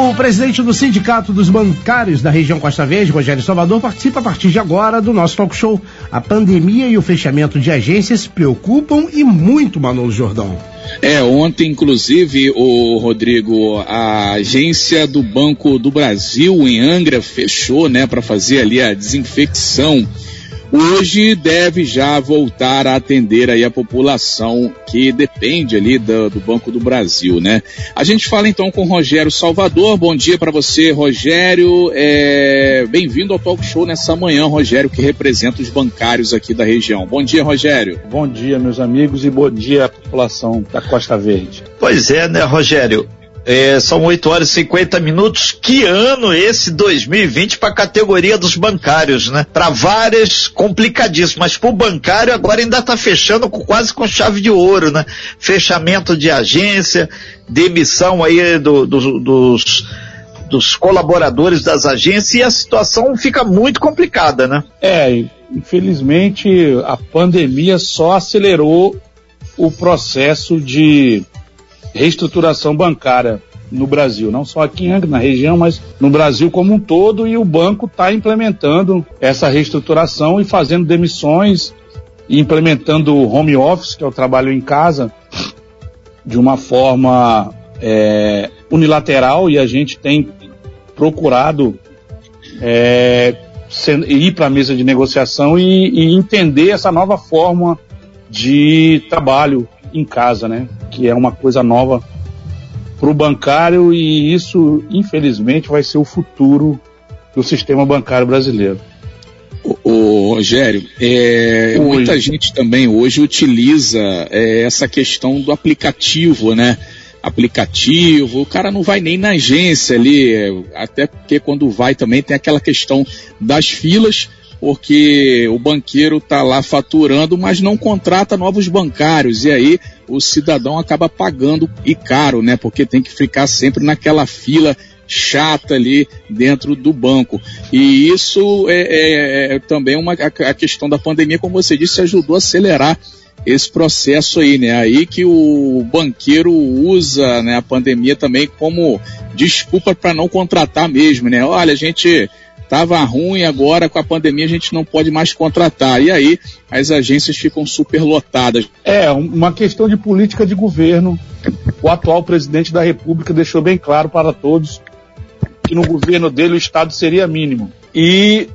O presidente do Sindicato dos Bancários da região Costa Verde, Rogério Salvador, participa a partir de agora do nosso talk show. A pandemia e o fechamento de agências preocupam e muito Manolo Jordão. É, ontem, inclusive, o Rodrigo, a agência do Banco do Brasil em Angra fechou, né, para fazer ali a desinfecção hoje deve já voltar a atender aí a população que depende ali do, do Banco do Brasil, né? A gente fala então com Rogério Salvador. Bom dia para você, Rogério. É... Bem-vindo ao Talk Show nessa manhã, Rogério, que representa os bancários aqui da região. Bom dia, Rogério. Bom dia, meus amigos, e bom dia à população da Costa Verde. Pois é, né, Rogério? É, são 8 horas e 50 minutos. Que ano esse 2020 para a categoria dos bancários, né? Para várias complicadíssimas, mas para o bancário agora ainda está fechando com, quase com chave de ouro, né? Fechamento de agência, demissão aí do, do, dos dos colaboradores das agências e a situação fica muito complicada, né? É, infelizmente a pandemia só acelerou o processo de reestruturação bancária no Brasil, não só aqui em Angra, na região, mas no Brasil como um todo, e o banco está implementando essa reestruturação e fazendo demissões e implementando o home office, que é o trabalho em casa, de uma forma é, unilateral, e a gente tem procurado é, ir para a mesa de negociação e, e entender essa nova forma de trabalho em casa, né? Que é uma coisa nova para o bancário e isso, infelizmente, vai ser o futuro do sistema bancário brasileiro. O, Rogério, é, muita gente também hoje utiliza é, essa questão do aplicativo, né? Aplicativo, o cara não vai nem na agência ali, até porque quando vai também tem aquela questão das filas porque o banqueiro está lá faturando, mas não contrata novos bancários. E aí o cidadão acaba pagando e caro, né? Porque tem que ficar sempre naquela fila chata ali dentro do banco. E isso é, é, é também uma, a, questão da pandemia, como você disse, ajudou a acelerar esse processo aí, né? Aí que o banqueiro usa né, a pandemia também como desculpa para não contratar mesmo, né? Olha, a gente Tava ruim, agora com a pandemia a gente não pode mais contratar. E aí as agências ficam superlotadas. É, uma questão de política de governo. O atual presidente da República deixou bem claro para todos que no governo dele o Estado seria mínimo. E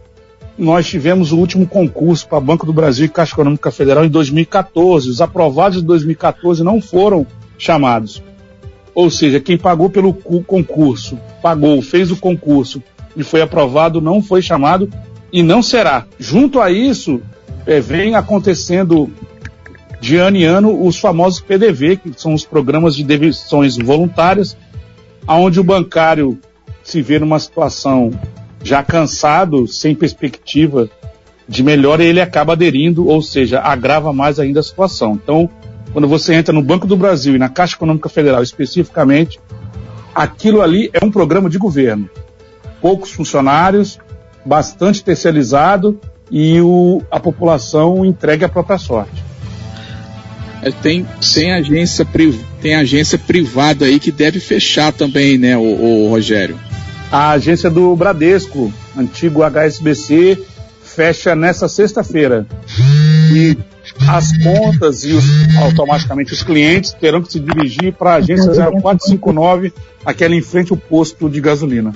nós tivemos o último concurso para Banco do Brasil e Caixa Econômica Federal em 2014. Os aprovados de 2014 não foram chamados. Ou seja, quem pagou pelo concurso, pagou, fez o concurso e foi aprovado, não foi chamado e não será. Junto a isso, é, vem acontecendo de ano em ano os famosos PDV, que são os programas de demissões voluntárias, aonde o bancário se vê numa situação já cansado, sem perspectiva de melhora, ele acaba aderindo, ou seja, agrava mais ainda a situação. Então, quando você entra no Banco do Brasil e na Caixa Econômica Federal especificamente, aquilo ali é um programa de governo poucos funcionários, bastante terceirizado e o, a população entregue à própria sorte. É, tem, tem, agência, tem agência privada aí que deve fechar também, né, o, o Rogério? A agência do Bradesco, antigo HSBC, fecha nessa sexta-feira. E as contas e os, automaticamente os clientes terão que se dirigir para a agência 0459, aquela em frente ao posto de gasolina.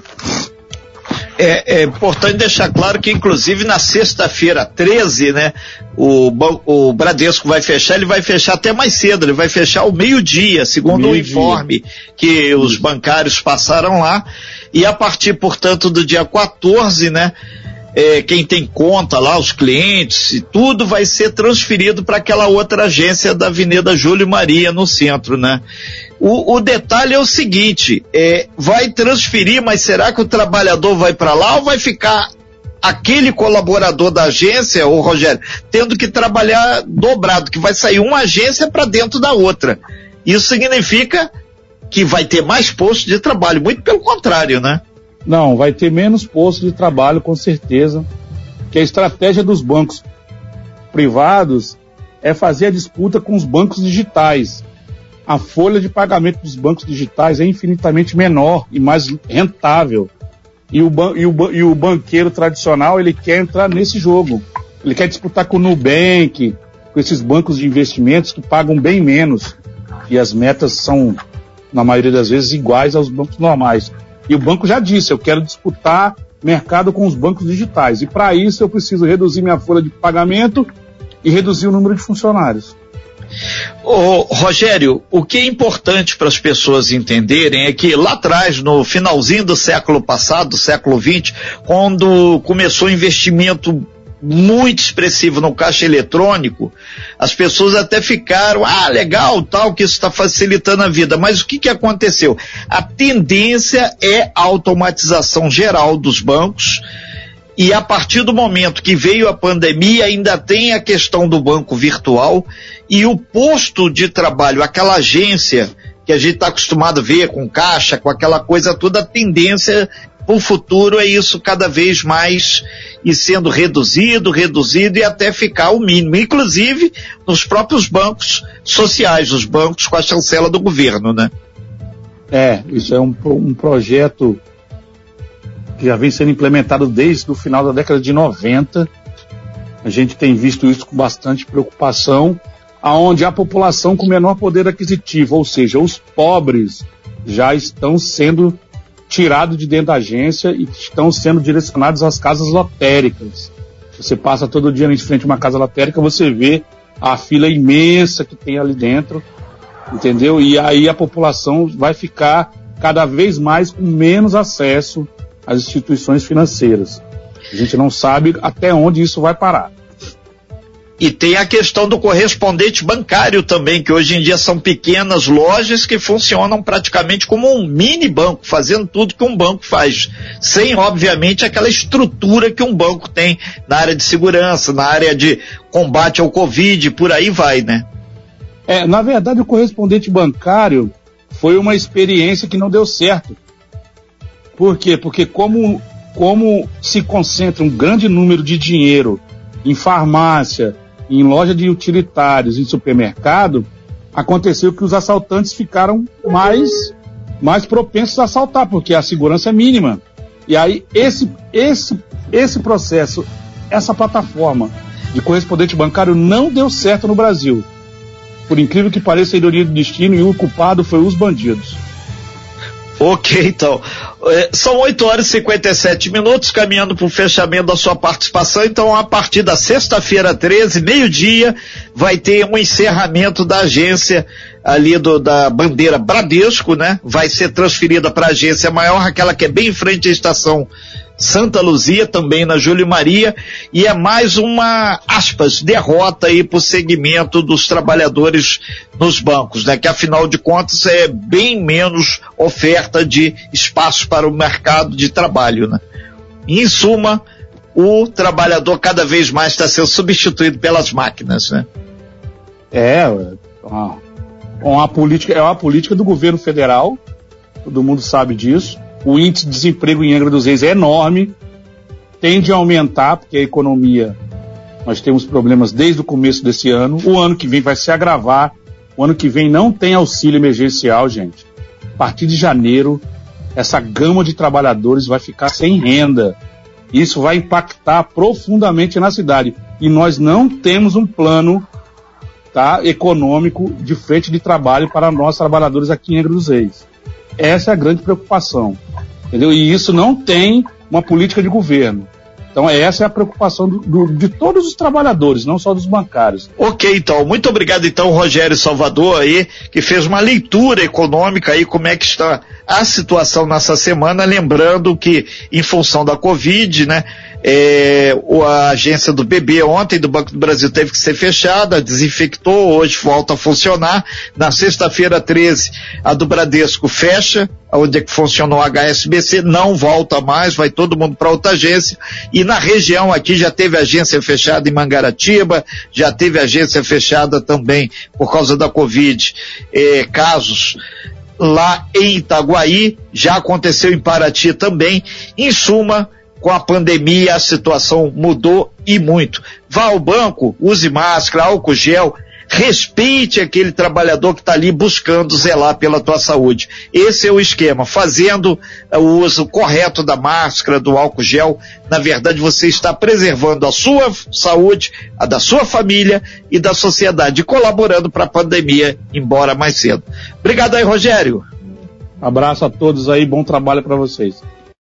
É, é, importante deixar claro que, inclusive, na sexta-feira 13, né, o, o Bradesco vai fechar, ele vai fechar até mais cedo, ele vai fechar ao meio-dia, segundo meio o informe que os bancários passaram lá. E a partir, portanto, do dia 14, né, é, quem tem conta lá, os clientes e tudo vai ser transferido para aquela outra agência da Avenida Júlio Maria no centro, né? O, o detalhe é o seguinte, é, vai transferir, mas será que o trabalhador vai para lá ou vai ficar aquele colaborador da agência, o Rogério, tendo que trabalhar dobrado, que vai sair uma agência para dentro da outra. Isso significa que vai ter mais postos de trabalho, muito pelo contrário, né? Não, vai ter menos postos de trabalho, com certeza. Que a estratégia dos bancos privados é fazer a disputa com os bancos digitais. A folha de pagamento dos bancos digitais é infinitamente menor e mais rentável. E o, e o, e o banqueiro tradicional, ele quer entrar nesse jogo. Ele quer disputar com o Nubank, com esses bancos de investimentos que pagam bem menos. E as metas são, na maioria das vezes, iguais aos bancos normais. E o banco já disse, eu quero disputar mercado com os bancos digitais. E para isso eu preciso reduzir minha folha de pagamento e reduzir o número de funcionários. Ô, Rogério, o que é importante para as pessoas entenderem é que lá atrás, no finalzinho do século passado, do século XX, quando começou o investimento muito expressivo no caixa eletrônico, as pessoas até ficaram, ah, legal, tal, que isso está facilitando a vida. Mas o que, que aconteceu? A tendência é a automatização geral dos bancos, e a partir do momento que veio a pandemia, ainda tem a questão do banco virtual e o posto de trabalho, aquela agência que a gente está acostumado a ver com caixa, com aquela coisa toda, a tendência para o futuro é isso cada vez mais e sendo reduzido, reduzido e até ficar o mínimo, inclusive nos próprios bancos sociais, os bancos com a chancela do governo, né? É, isso é um, um projeto que já vem sendo implementado desde o final da década de 90. A gente tem visto isso com bastante preocupação, aonde a população com menor poder aquisitivo, ou seja, os pobres, já estão sendo tirados de dentro da agência e estão sendo direcionados às casas lotéricas. Você passa todo dia em frente a uma casa lotérica, você vê a fila imensa que tem ali dentro, entendeu? E aí a população vai ficar cada vez mais com menos acesso as instituições financeiras. A gente não sabe até onde isso vai parar. E tem a questão do correspondente bancário também, que hoje em dia são pequenas lojas que funcionam praticamente como um mini banco, fazendo tudo que um banco faz, sem obviamente aquela estrutura que um banco tem na área de segurança, na área de combate ao Covid, por aí vai, né? É, na verdade o correspondente bancário foi uma experiência que não deu certo. Por quê? Porque como, como se concentra um grande número de dinheiro em farmácia, em loja de utilitários, em supermercado, aconteceu que os assaltantes ficaram mais, mais propensos a assaltar, porque a segurança é mínima. E aí esse, esse, esse processo, essa plataforma de correspondente bancário não deu certo no Brasil. Por incrível que pareça, a ironia do destino e o culpado foi os bandidos. Ok, então. É, são 8 horas e 57 minutos, caminhando para o fechamento da sua participação. Então, a partir da sexta-feira, 13, meio-dia, vai ter um encerramento da agência ali do, da bandeira Bradesco, né? Vai ser transferida para a agência maior, aquela que é bem em frente à estação Santa Luzia, também na Júlio Maria, e é mais uma, aspas, derrota aí para o segmento dos trabalhadores nos bancos, né? Que afinal de contas é bem menos oferta de espaço para o mercado de trabalho, né? Em suma, o trabalhador cada vez mais está sendo substituído pelas máquinas, né? É, uma política, é uma política do governo federal, todo mundo sabe disso o índice de desemprego em Angra dos Reis é enorme, tende a aumentar, porque a economia, nós temos problemas desde o começo desse ano. O ano que vem vai se agravar. O ano que vem não tem auxílio emergencial, gente. A partir de janeiro, essa gama de trabalhadores vai ficar sem renda. Isso vai impactar profundamente na cidade. E nós não temos um plano tá, econômico de frente de trabalho para nós trabalhadores aqui em Angra dos Reis. Essa é a grande preocupação. Entendeu? E isso não tem uma política de governo. Então essa é a preocupação do, do, de todos os trabalhadores, não só dos bancários. Ok, então. Muito obrigado, então, Rogério Salvador aí, que fez uma leitura econômica aí, como é que está a situação nessa semana, lembrando que, em função da Covid, né, é, a agência do BB ontem do Banco do Brasil teve que ser fechada, desinfectou, hoje volta a funcionar. Na sexta-feira 13, a do Bradesco fecha, onde é que funcionou a HSBC, não volta mais, vai todo mundo para outra agência. E na região aqui já teve agência fechada em Mangaratiba, já teve agência fechada também por causa da Covid, é, casos lá em Itaguaí, já aconteceu em Paraty também. Em suma, com a pandemia a situação mudou e muito. Vá ao banco, use máscara, álcool gel, respeite aquele trabalhador que está ali buscando zelar pela tua saúde. Esse é o esquema. Fazendo o uso correto da máscara, do álcool gel, na verdade você está preservando a sua saúde, a da sua família e da sociedade, colaborando para a pandemia embora mais cedo. Obrigado aí, Rogério. Abraço a todos aí, bom trabalho para vocês.